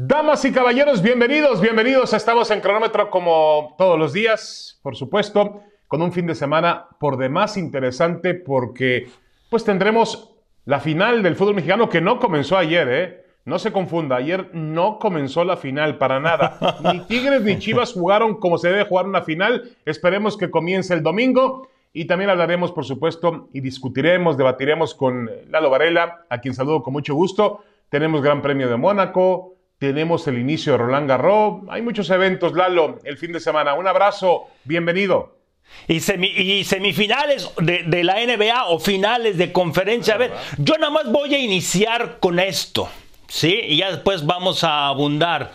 Damas y caballeros, bienvenidos, bienvenidos. Estamos en cronómetro como todos los días, por supuesto, con un fin de semana por demás interesante porque pues tendremos la final del fútbol mexicano que no comenzó ayer, ¿eh? No se confunda, ayer no comenzó la final para nada. Ni Tigres ni Chivas jugaron como se debe jugar una final. Esperemos que comience el domingo. Y también hablaremos, por supuesto, y discutiremos, debatiremos con Lalo Varela, a quien saludo con mucho gusto. Tenemos Gran Premio de Mónaco, tenemos el inicio de Roland Garros. Hay muchos eventos, Lalo, el fin de semana. Un abrazo, bienvenido. Y, semifinales de, la NBA o finales de conferencia. A ver, yo nada más voy a iniciar con esto, ¿sí? Y ya después vamos a abundar.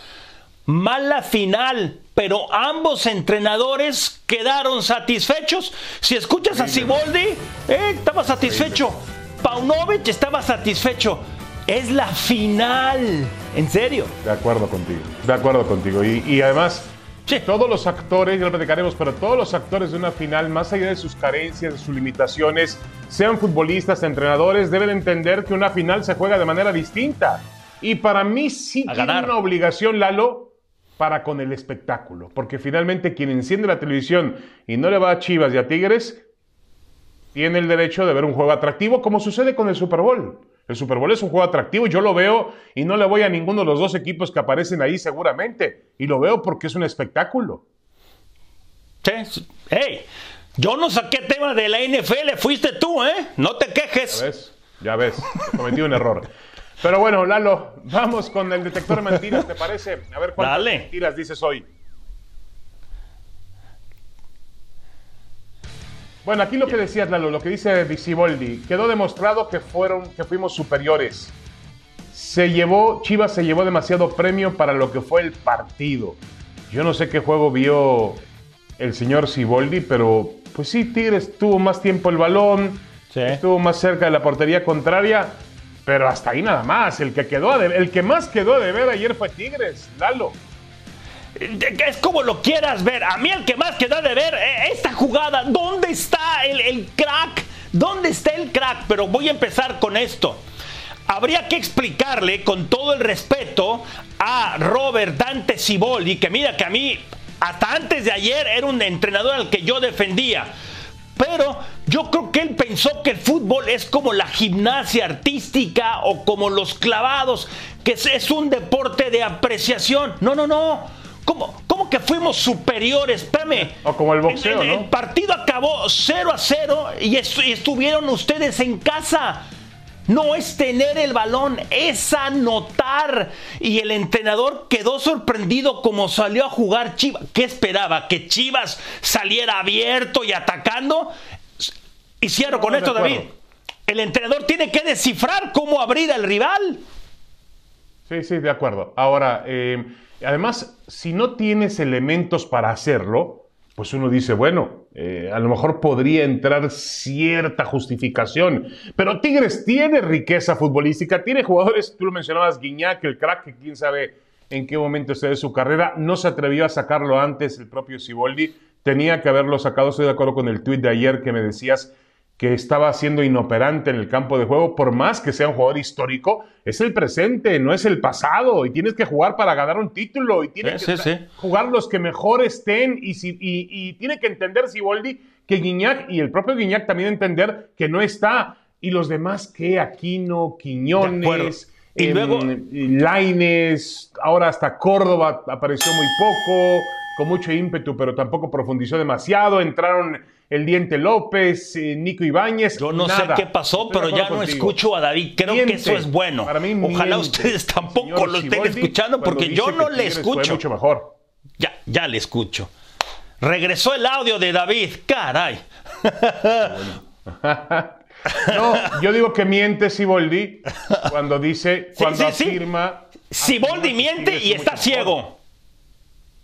Mala final, pero ambos entrenadores quedaron satisfechos. Si escuchas a Siboldi, eh, estaba satisfecho. Paunovic estaba satisfecho. Es la final. En serio. De acuerdo contigo. De acuerdo contigo. Y, además, todos los actores, ya lo platicaremos, pero todos los actores de una final, más allá de sus carencias, de sus limitaciones, sean futbolistas, entrenadores, deben entender que una final se juega de manera distinta. Y para mí sí tiene una obligación, Lalo, para con el espectáculo. Porque finalmente quien enciende la televisión y no le va a Chivas y a Tigres, tiene el derecho de ver un juego atractivo, como sucede con el Super Bowl. El Super Bowl es un juego atractivo, yo lo veo y no le voy a ninguno de los dos equipos que aparecen ahí seguramente. Y lo veo porque es un espectáculo. Sí. Hey, yo no saqué tema de la NFL, fuiste tú, ¿eh? No te quejes. Ya ves, ya ves, cometí un error. Pero bueno, Lalo, vamos con el detector de mentiras, ¿te parece? A ver cuántas mentiras dices hoy. Bueno, aquí lo que decías, Lalo, lo que dice Visiboldi, quedó demostrado que fueron, que fuimos superiores. Se llevó, Chivas se llevó demasiado premio para lo que fue el partido. Yo no sé qué juego vio el señor Siboldi, pero pues sí, Tigres tuvo más tiempo el balón, estuvo más cerca de la portería contraria, pero hasta ahí nada más. El que quedó, el que más quedó de ver ayer fue Tigres, Lalo. Es como lo quieras ver. A mí el que más queda de ver eh, esta jugada. ¿Dónde está el, crack? ¿Dónde está el crack? Pero voy a empezar con esto. Habría que explicarle con todo el respeto a Robert Dante Ciboli, que mira que a mí hasta antes de ayer era un entrenador al que yo defendía. Pero yo creo que él pensó que el fútbol es como la gimnasia artística o como los clavados, que es un deporte de apreciación. No, no, no. ¿Cómo, ¿Cómo, que fuimos superiores? Espérame. O como el boxeo, el, el partido acabó 0 a 0 y, estuvieron ustedes en casa. No es tener el balón, es anotar. Y el entrenador quedó sorprendido como salió a jugar Chivas. ¿Qué esperaba? ¿Que Chivas saliera abierto y atacando? Y cierro con esto, David. El entrenador tiene que descifrar cómo abrir al rival. Sí, sí, de acuerdo. Ahora, eh, Además, si no tienes elementos para hacerlo, pues uno dice, bueno, eh, a lo mejor podría entrar cierta justificación. Pero Tigres tiene riqueza futbolística, tiene jugadores, tú lo mencionabas, Guiñac, el crack, que quién sabe en qué momento esté de su carrera. No se atrevió a sacarlo antes el propio Siboldi. Tenía que haberlo sacado. Estoy de acuerdo con el tuit de ayer que me decías que estaba siendo inoperante en el campo de juego, por más que sea un jugador histórico, es el presente, no es el pasado, y tienes que jugar para ganar un título, y tienes que jugar los que mejor estén, y, si, y, tiene que entender Siboldi que Guiñac, y el propio Guiñac también entender que no está, y los demás que Aquino, Quiñones, y em, luego Laines, ahora hasta Córdoba apareció muy poco, con mucho ímpetu, pero tampoco profundizó demasiado, entraron el Diente López, eh, Nico Ibáñez. Yo no sé qué pasó, pero ya no escucho a David. Creo que eso es bueno. Ojalá ustedes tampoco lo estén escuchando porque yo no le escucho. mucho mejor. Ya, ya le escucho. Regresó el audio de David. Caray. no, yo digo que miente Siboldi cuando dice, cuando afirma. Siboldi miente y está ciego.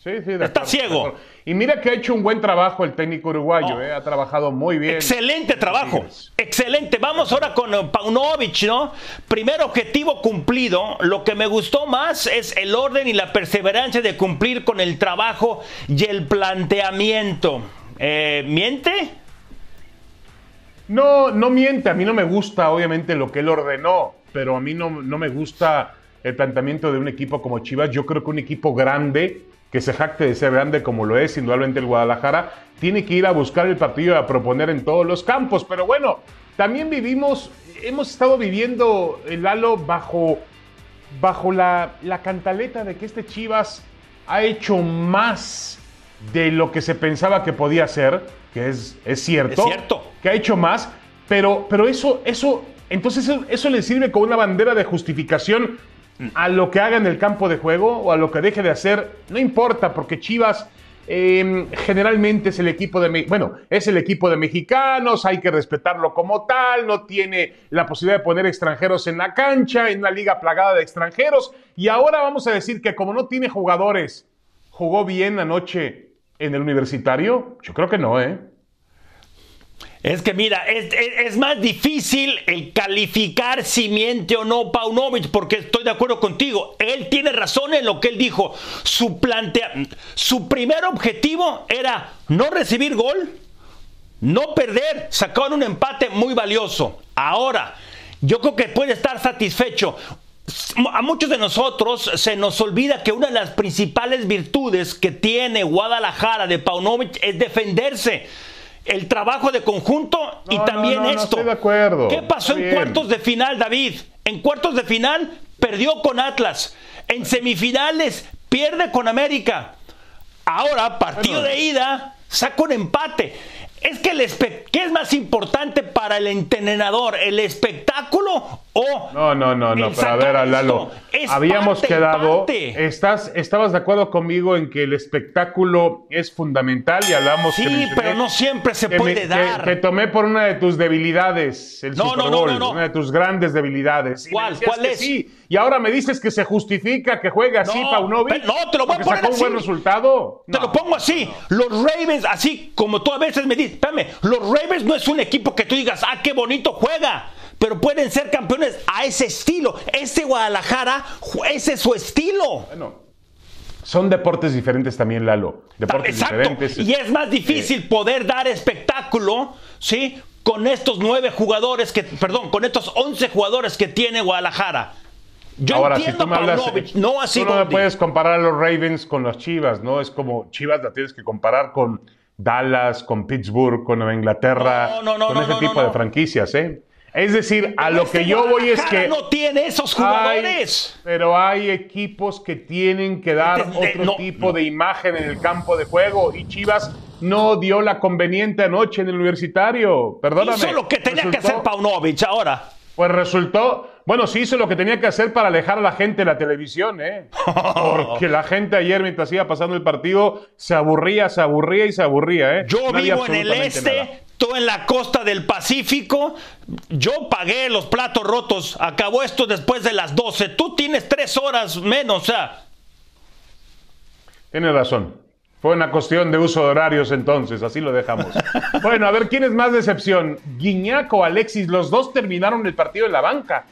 Sí, sí, Está ciego. Y mira que ha hecho un buen trabajo el técnico uruguayo, oh. eh, ha trabajado muy bien. Excelente trabajo, excelente. Vamos ahora con eh, Paunovic, ¿no? Primer objetivo cumplido. Lo que me gustó más es el orden y la perseverancia de cumplir con el trabajo y el planteamiento. Eh, ¿Miente? No, no miente. A mí no me gusta, obviamente, lo que él ordenó, pero a mí no, no me gusta el planteamiento de un equipo como Chivas. Yo creo que un equipo grande, que se jacte de ser grande como lo es indudablemente el Guadalajara, tiene que ir a buscar el partido y a proponer en todos los campos. Pero bueno, también vivimos, hemos estado viviendo el halo bajo, bajo la, la cantaleta de que este Chivas ha hecho más de lo que se pensaba que podía hacer, que es, es cierto, Es cierto. que ha hecho más, pero, pero eso, eso, entonces eso, eso le sirve como una bandera de justificación a lo que haga en el campo de juego o a lo que deje de hacer, no importa, porque Chivas eh, generalmente es el equipo de, bueno, es el equipo de mexicanos, hay que respetarlo como tal, no tiene la posibilidad de poner extranjeros en la cancha, en una liga plagada de extranjeros, y ahora vamos a decir que como no tiene jugadores, jugó bien anoche en el universitario, yo creo que no, ¿eh? Es que mira, es, es- más difícil el calificar si miente o no Paunovic, porque estoy de acuerdo contigo. Él tiene razón en lo que él dijo. Su, plantea, su primer objetivo era no recibir gol, no perder, sacaron un empate muy valioso. Ahora, yo creo que puede estar satisfecho. A muchos de nosotros se nos olvida que una de las principales virtudes que tiene Guadalajara de Paunovic es defenderse. El trabajo de conjunto y No, también no, no, esto. estoy de acuerdo. ¿Qué pasó Está en bien. cuartos de final, David? En cuartos de final perdió con Atlas. En semifinales pierde con América. Ahora, partido Bueno. de ida, saca un empate. Es que el ¿qué es más importante para el entrenador? ¿El espectáculo o No, no, no, no, pero a ver, sacar Lalo? Es habíamos parte, quedado, parte. estás, estabas de acuerdo conmigo en que el espectáculo es fundamental y hablamos Sí, pero no siempre se me- puede dar. Que, tomé por una de tus debilidades, el No, Super no, no, Bowl, no, no. una de tus grandes debilidades. ¿Cuál? ¿Cuál es? Sí, y ahora me dices que se justifica que juegue así No, Paunovic. no, te lo voy a poner sacó un buen así. resultado. Te No. lo pongo así. Los Ravens, así como tú a veces me dices, espérame, los Ravens no es un equipo que tú digas, ah, qué bonito juega. Pero pueden ser campeones a ese estilo. Ese Guadalajara, ese es su estilo. Bueno, son deportes diferentes también, Lalo. Deportes Exacto. diferentes. Y es más difícil poder dar espectáculo, ¿sí? Con estos nueve jugadores que, perdón, con estos once jugadores que tiene Guadalajara. Yo Ahora, si entiendo tú me hablas, Paunovic, no así tú no me puedes comparar a los Ravens con los Chivas, ¿no? Es como Chivas la tienes que comparar con Dallas, con Pittsburgh, con Nueva Inglaterra, No, no, no, con ese tipo de franquicias, ¿eh? Es decir, a lo Este que yo voy es que no tiene esos hay- jugadores. pero hay equipos que tienen que dar Este- otro no, tipo de imagen en el campo de juego y Chivas no dio la conveniente anoche en el universitario. Perdóname. Hizo lo que tenía que hacer Paunovic ahora. pues resultó, bueno, sí hizo lo que tenía que hacer para alejar a la gente de la televisión, ¿eh? Porque la gente ayer, mientras iba pasando el partido, se aburría, se aburría y se aburría, ¿eh? Yo No vivo en el este, nada. tú en la costa del Pacífico. Yo pagué los platos rotos. Acabó esto después de las 12. Tú tienes tres horas menos, o sea. Tienes razón. Fue una cuestión de uso de horarios entonces, así lo dejamos. bueno, a ver, ¿quién es más decepción? ¿Guiñac o Alexis? Los dos terminaron el partido en la banca.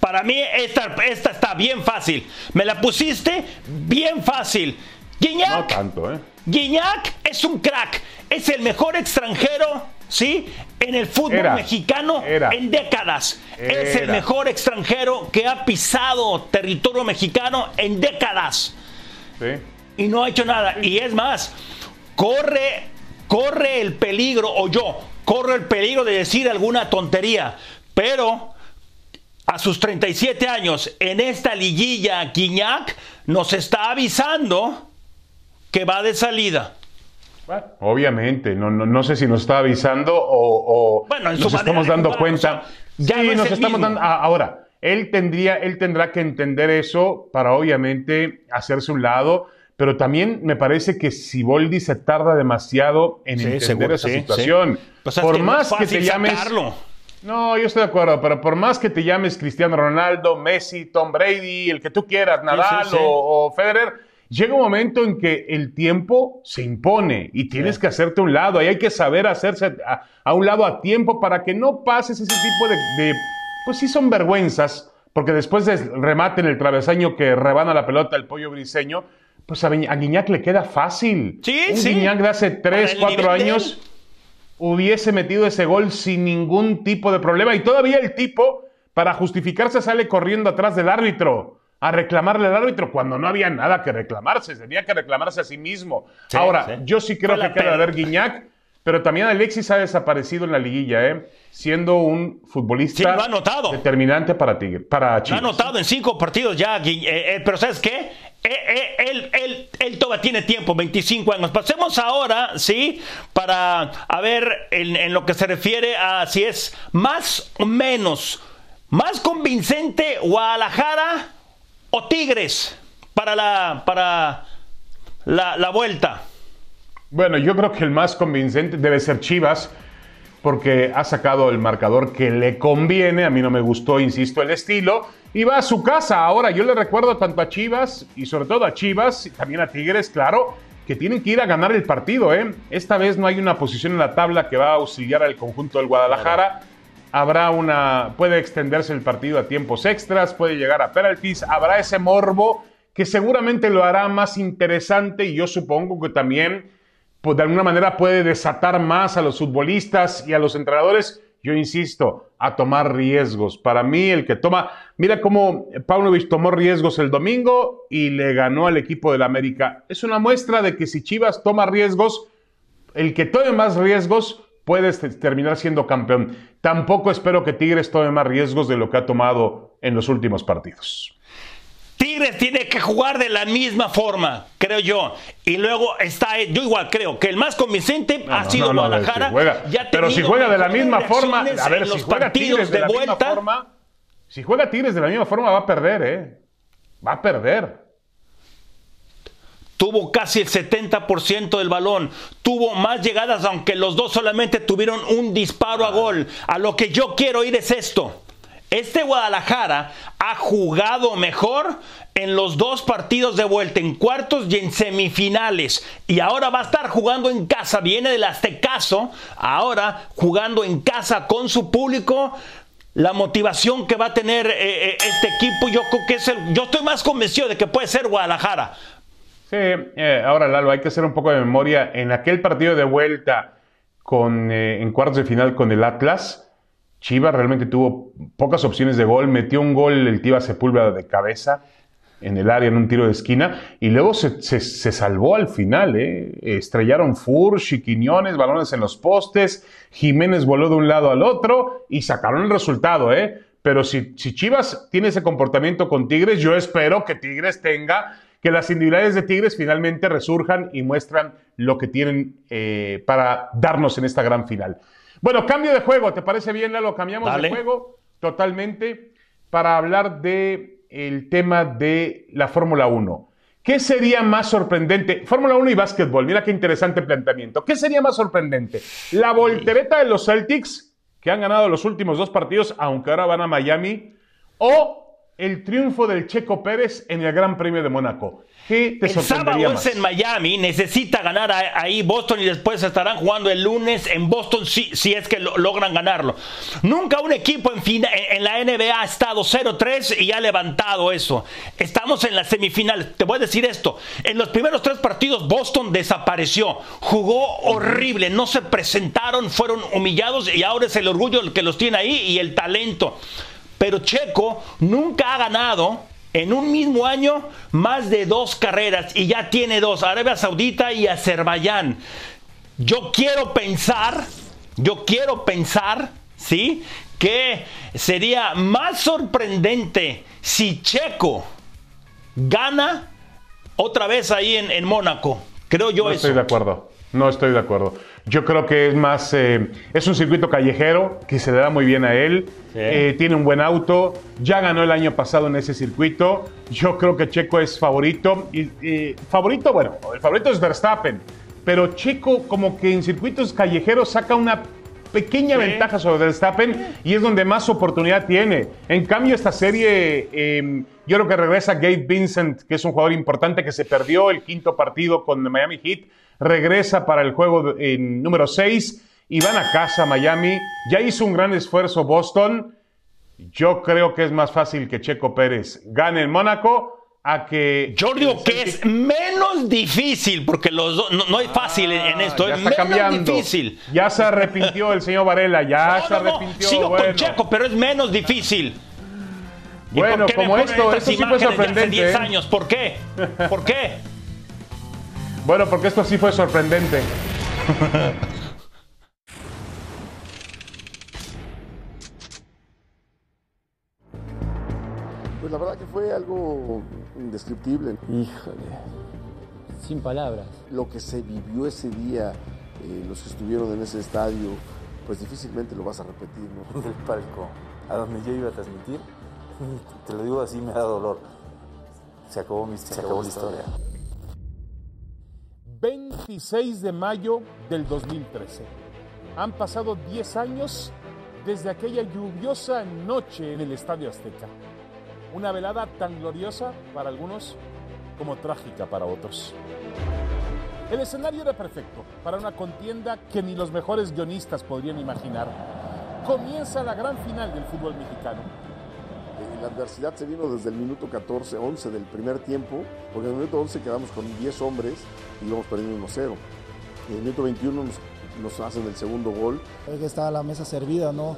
Para mí esta, esta está bien fácil. Me la pusiste bien fácil. No Guiñac, tanto, ¿eh? Guiñac es un crack. Es el mejor extranjero, ¿sí? En el fútbol Era, mexicano era. en décadas. Es el mejor extranjero que ha pisado territorio mexicano en décadas. Sí. y no ha hecho nada. Y es más, corre, corre el peligro, o yo, corro el peligro de decir alguna tontería, pero a sus 37 años, en esta liguilla, Guiñac nos está avisando que va de salida. Bueno, obviamente, no, no, no sé si nos está avisando o, o Bueno, nos estamos dando jugar, cuenta. o sea, ya sí, no es nos estamos dando. ah, ahora, él tendría, él tendrá que entender eso para obviamente hacerse un lado, pero también me parece que Siboldi se tarda demasiado en Sí, entender seguro, esa sí, situación. Pues es por que no es más que te llames. sacarlo. No, yo estoy de acuerdo, pero por más que te llames Cristiano Ronaldo, Messi, Tom Brady, el que tú quieras, Nadal sí. O, o Federer, llega un momento en que el tiempo se impone y tienes que hacerte a un lado. Ahí hay que saber hacerse a, a un lado a tiempo para que no pases ese tipo de, de- pues sí son vergüenzas, porque después del remate en el travesaño que rebana la pelota el pollo briseño, pues a, Guiñac le queda fácil. Sí, un sí. Guiñac de hace Para 3, el 4 nivel de años. Hubiese metido ese gol sin ningún tipo de problema. Y todavía el tipo para justificarse sale corriendo atrás del árbitro a reclamarle al árbitro cuando no había nada que reclamarse, tenía que reclamarse a sí mismo. Ahora, yo sí creo que queda de ver Guiñac, pero también Alexis ha desaparecido en la liguilla, ¿eh? siendo un futbolista determinante para Tigre, para Chivas. Lo ha notado en cinco partidos ya, eh, eh, pero ¿sabes qué? Eh, él, él, él, todavía tiene tiempo, 25 años. Pasemos ahora, ¿sí? Para a ver en, en lo que se refiere a si es más o menos, más convincente Guadalajara o Tigres para la, para la, la vuelta. Bueno, yo creo que el más convincente debe ser Chivas porque ha sacado el marcador que le conviene. A mí no me gustó, insisto, el estilo. Y va a su casa. Ahora, yo le recuerdo tanto a Chivas y sobre todo a Chivas, y también a Tigres, claro, que tienen que ir a ganar el partido. ¿eh? Esta vez no hay una posición en la tabla que va a auxiliar al conjunto del Guadalajara. Habrá una. Puede extenderse el partido a tiempos extras, puede llegar a penalties. Habrá ese morbo que seguramente lo hará más interesante y yo supongo que también pues, de alguna manera puede desatar más a los futbolistas y a los entrenadores, yo insisto, a tomar riesgos. Para mí, el que toma, mira cómo Paunovic tomó riesgos el domingo y le ganó al equipo del América. Es una muestra de que si Chivas toma riesgos, el que tome más riesgos puede terminar siendo campeón. Tampoco espero que Tigres tome más riesgos de lo que ha tomado en los últimos partidos. Tigres tiene que jugar de la misma forma, creo yo. Y luego está, yo igual creo que el más convincente ha sido Guadalajara. pero si juega de la misma forma, a ver, si juega Tigres de, la vuelta, misma forma, si juega Tigres de la misma forma va a perder, ¿eh? Va a perder. Tuvo casi el 70% del balón. Tuvo más llegadas, aunque los dos solamente tuvieron un disparo a gol. A lo que yo quiero ir es esto. Este Guadalajara ha jugado mejor en los dos partidos de vuelta, en cuartos y en semifinales. Y ahora va a estar jugando en casa. Viene del Aztecaso, ahora jugando en casa con su público. La motivación que va a tener eh, eh, este equipo, yo creo que es el, yo estoy más convencido de que puede ser Guadalajara. Sí, eh, ahora Lalo, hay que hacer un poco de memoria. En aquel partido de vuelta con, en cuartos de final con el Atlas, Chivas realmente tuvo pocas opciones de gol, metió un gol el Tiva Sepúlveda de cabeza en el área en un tiro de esquina y luego se, salvó al final. ¿eh? Estrellaron Furch y Quiñones, balones en los postes, Jiménez voló de un lado al otro y sacaron el resultado. ¿eh? Pero si, Chivas tiene ese comportamiento con Tigres, yo espero que Tigres tenga, que las individualidades de Tigres finalmente resurjan y muestran lo que tienen eh, para darnos en esta gran final. Bueno, cambio de juego, ¿te parece bien, Lalo? Cambiamos de juego totalmente para hablar de el tema de la Fórmula 1. ¿Qué sería más sorprendente? Fórmula 1 y básquetbol, mira qué interesante planteamiento. ¿Qué sería más sorprendente? ¿La voltereta de los Celtics, que han ganado los últimos dos partidos, aunque ahora van a Miami? ¿O el triunfo del Checo Pérez en el Gran Premio de Mónaco? el sábado es en Miami, necesita ganar ahí Boston y después estarán jugando el lunes en Boston si, si es que logran ganarlo. Nunca un equipo en, en la NBA ha estado 0-3 y ha levantado eso. Estamos en la semifinal. Te voy a decir esto. En los primeros tres partidos Boston desapareció. Jugó horrible. No se presentaron, fueron humillados y ahora es el orgullo el que los tiene ahí y el talento. Pero Checo nunca ha ganado en un mismo año más de dos carreras y ya tiene dos, Arabia Saudita y Azerbaiyán. Yo quiero pensar, yo quiero pensar, ¿sí? Que sería más sorprendente si Checo gana otra vez ahí en, Mónaco. Creo yo no eso. Estoy de acuerdo. No estoy de acuerdo. Yo creo que es más, eh, es un circuito callejero que se le da muy bien a él. Eh, tiene un buen auto, ya ganó el año pasado en ese circuito. Yo creo que Checo es favorito. Y, favorito, bueno, el favorito es Verstappen, pero Checo como que en circuitos callejeros saca una pequeña ventaja sobre Verstappen y es donde más oportunidad tiene. En cambio, esta serie, em, yo creo que regresa Gabe Vincent, que es un jugador importante que se perdió el quinto partido con Miami Heat regresa para el juego número 6 y van a casa Miami. Ya hizo un gran esfuerzo Boston. Yo creo que es más fácil que Checo Pérez gane en Mónaco a que... Yo digo que es menos difícil, porque los dos, no, es fácil en, esto, ya es está menos cambiando. difícil. Ya se arrepintió el señor Varela, ya se arrepintió. Sigo con Checo, pero es menos difícil. ¿Y Bueno, como esto, esto sí fue de hace sorprendente, 10 ¿eh? años? ¿Por qué? ¿Por qué? Bueno, porque esto sí fue sorprendente. fue algo indescriptible. Híjole, sin palabras. Lo que se vivió ese día, eh, los que estuvieron en ese estadio, pues difícilmente lo vas a repetir, ¿no? del palco a donde yo iba a transmitir, te lo digo así, me da dolor. Se acabó, mi, se acabó la historia. 26 de mayo del 2013. Han pasado 10 años desde aquella lluviosa noche en el Estadio Azteca. Una velada tan gloriosa para algunos como trágica para otros. El escenario era perfecto para una contienda que ni los mejores guionistas podrían imaginar. Comienza la gran final del fútbol mexicano. Eh, La adversidad se vino desde el minuto 14, 11 del primer tiempo, porque en el minuto 11 quedamos con 10 hombres y íbamos perdiendo 1-0. En el minuto 21 nos, nos hacen el segundo gol. Creo que está la mesa servida, ¿no?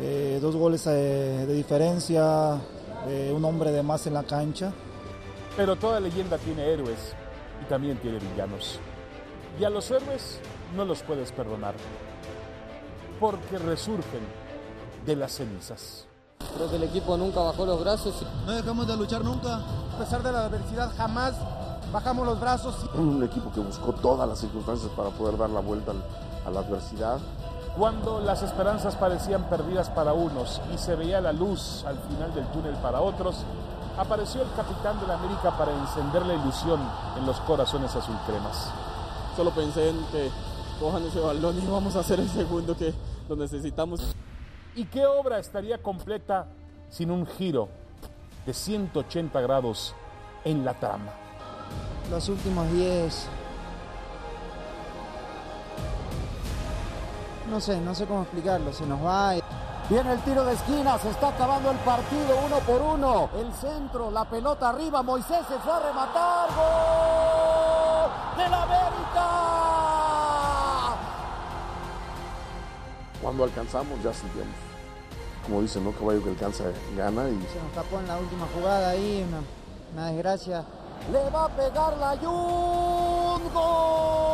Eh, dos goles eh, de diferencia, eh, un hombre de más en la cancha. Pero toda leyenda tiene héroes y también tiene villanos. Y a los héroes no los puedes perdonar, porque resurgen de las cenizas. Creo que el equipo nunca bajó los brazos. No dejamos de luchar nunca. A pesar de la adversidad, jamás bajamos los brazos. Un equipo que buscó todas las circunstancias para poder dar la vuelta a la adversidad. Cuando las esperanzas parecían perdidas para unos y se veía la luz al final del túnel para otros, apareció el capitán de la América para encender la ilusión en los corazones azulcremas. Solo pensé en que cojan ese balón y vamos a hacer el segundo que lo necesitamos. ¿Y qué obra estaría completa sin un giro de 180 grados en la trama? Los últimos 10. No sé, no sé cómo explicarlo. Se nos va. Viene el tiro de esquina, se está acabando el partido uno por uno. El centro, la pelota arriba, Moisés se fue a rematar. ¡Gol del América! Cuando alcanzamos ya sentíamos, como dicen, ¿no? Caballo que alcanza gana y Se nos tapó en la última jugada ahí, una, una desgracia. Le va a pegar la Jun. ¡Gol!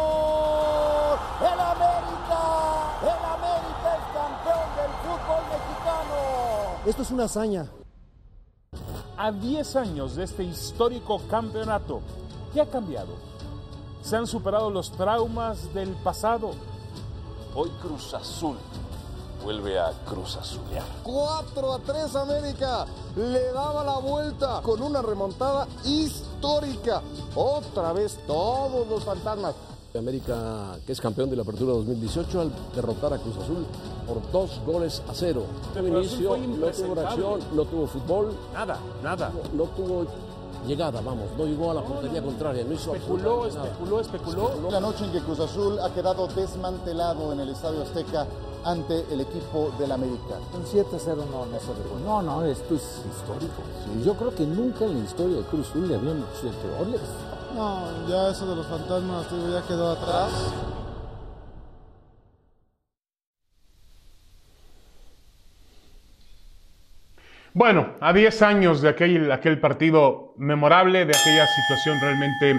Esto es una hazaña. A 10 años de este histórico campeonato, ¿qué ha cambiado? ¿Se han superado los traumas del pasado? Hoy Cruz Azul vuelve a Cruz Azulear. 4 a 3 América le daba la vuelta con una remontada histórica. Otra vez todos los fantasmas. América, que es campeón de la Apertura 2018, al derrotar a Cruz Azul por dos goles a cero. Pero inicio, no tuvo reacción, no tuvo fútbol, Nada, nada. no tuvo llegada, vamos, no llegó a la portería contraria, no hizo Especuló, nada. especuló, especuló. La noche en que Cruz Azul ha quedado desmantelado en el Estadio Azteca ante el equipo del América. Un 7-0 no, no se recuerda. No, no, esto es histórico. Yo creo que nunca en la historia de Cruz Azul le habían hecho goles. No, ya eso de los fantasmas ya quedó atrás. Bueno, a 10 años de aquel, aquel partido memorable, de aquella situación realmente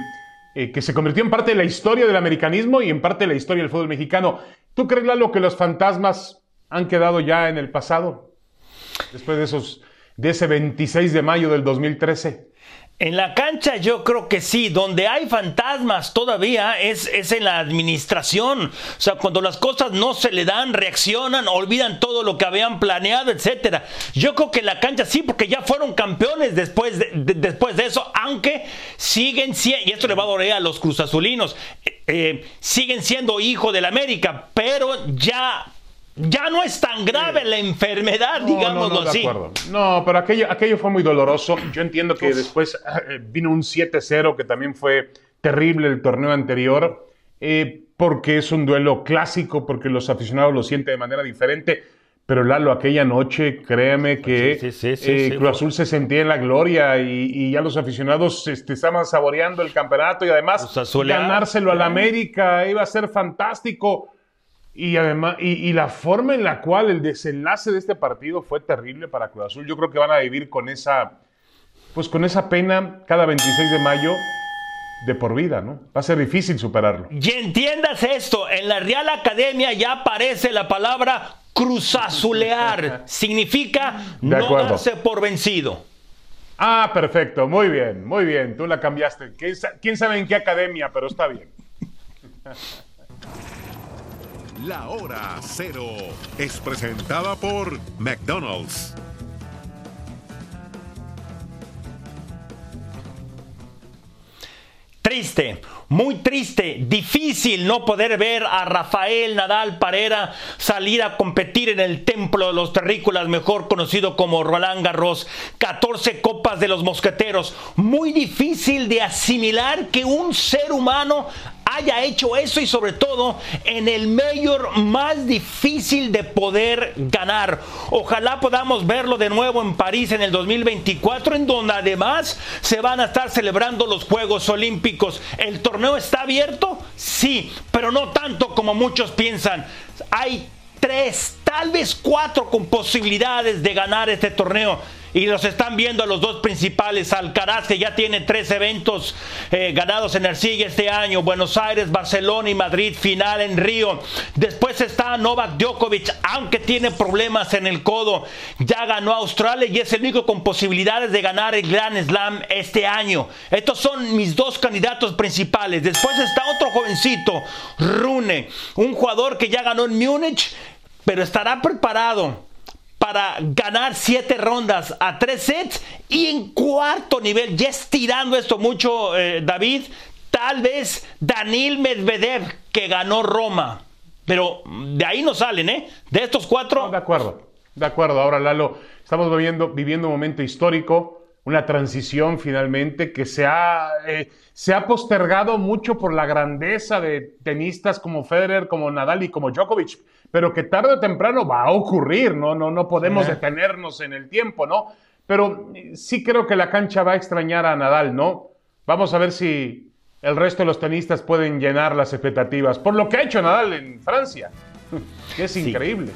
eh, que se convirtió en parte de la historia del americanismo y en parte de la historia del fútbol mexicano. ¿Tú crees, Lalo, que los fantasmas han quedado ya en el pasado? Después de, esos, de ese 26 de mayo del 2013. En la cancha yo creo que sí, donde hay fantasmas todavía es, es en la administración. O sea, cuando las cosas no se le dan, reaccionan, olvidan todo lo que habían planeado, etcétera. Yo creo que en la cancha sí, porque ya fueron campeones después de, de- después de eso, aunque siguen siendo, y esto le va a doler a los cruzazulinos, eh, eh, siguen siendo hijo del América, pero ya... Ya no es tan grave la enfermedad, No, digámoslo no, no, de así. acuerdo. No, pero aquello, aquello fue muy doloroso. Yo entiendo que después eh, vino un 7-0, que también fue terrible el torneo anterior, eh, porque es un duelo clásico, porque los aficionados lo sienten de manera diferente. Pero Lalo, aquella noche, créeme que Sí, sí, sí, sí, eh, Cruz Azul se sentía en la gloria y, y ya los aficionados este, estaban saboreando el campeonato y además ganárselo al América iba a ser fantástico. Y además, y, y la forma en la cual el desenlace de este partido fue terrible para Cruz Azul. Yo creo que van a vivir con esa, pues con esa pena cada 26 de mayo de por vida, ¿no? Va a ser difícil superarlo. Y entiendas esto, en la Real Academia ya aparece la palabra cruzazulear. Significa no darse por vencido. Ah, perfecto, muy bien, muy bien, tú la cambiaste. ¿Quién sa- quién sabe en qué academia, pero está bien. La hora cero es presentada por McDonald's. Triste, muy triste, difícil no poder ver a Rafael Nadal Parera salir a competir en el templo de los terrícolas, mejor conocido como Roland Garros. 14 copas de los mosqueteros. Muy difícil de asimilar que un ser humano haya hecho eso y sobre todo en el mayor más difícil de poder ganar. Ojalá podamos verlo de nuevo en París en el 2024, en donde además se van a estar celebrando los Juegos Olímpicos. ¿El torneo está abierto? Sí, pero no tanto como muchos piensan. Hay tres, tal vez cuatro con posibilidades de ganar este torneo. Y los están viendo los dos principales. Alcaraz, que ya tiene tres eventos eh, ganados en Arcilla este año. Buenos Aires, Barcelona y Madrid, final en Río. Después está Novak Djokovic, aunque tiene problemas en el codo. Ya ganó Australia y es el único con posibilidades de ganar el Grand Slam este año. Estos son mis dos candidatos principales. Después está otro jovencito, Rune, un jugador que ya ganó en Múnich, pero estará preparado para ganar siete rondas a tres sets y en cuarto nivel, ya estirando esto mucho, eh, David, tal vez Daniel Medvedev que ganó Roma. Pero de ahí no salen, ¿eh? De estos cuatro. De acuerdo, de acuerdo. Ahora, Lalo, estamos viviendo, viviendo un momento histórico, una transición finalmente que se ha, eh, se ha postergado mucho por la grandeza de tenistas como Federer, como Nadal y como Djokovic, pero que tarde o temprano va a ocurrir, ¿no? No, no podemos Sí. detenernos en el tiempo, ¿no? Pero eh, sí creo que la cancha va a extrañar a Nadal, ¿no? Vamos a ver si el resto de los tenistas pueden llenar las expectativas, por lo que ha hecho Nadal en Francia, que es increíble.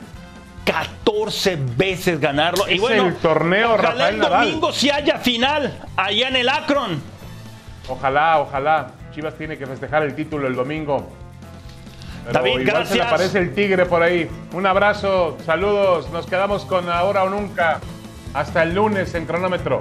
14 veces ganarlo. y Es bueno, el torneo ojalá Rafael el Nadal. domingo si haya final allá en el Akron. Ojalá, ojalá. Chivas tiene que festejar el título el domingo. Pero David, igual se le gracias. aparece el tigre por ahí. Un abrazo, saludos. Nos quedamos con ahora o nunca. Hasta el lunes en cronómetro.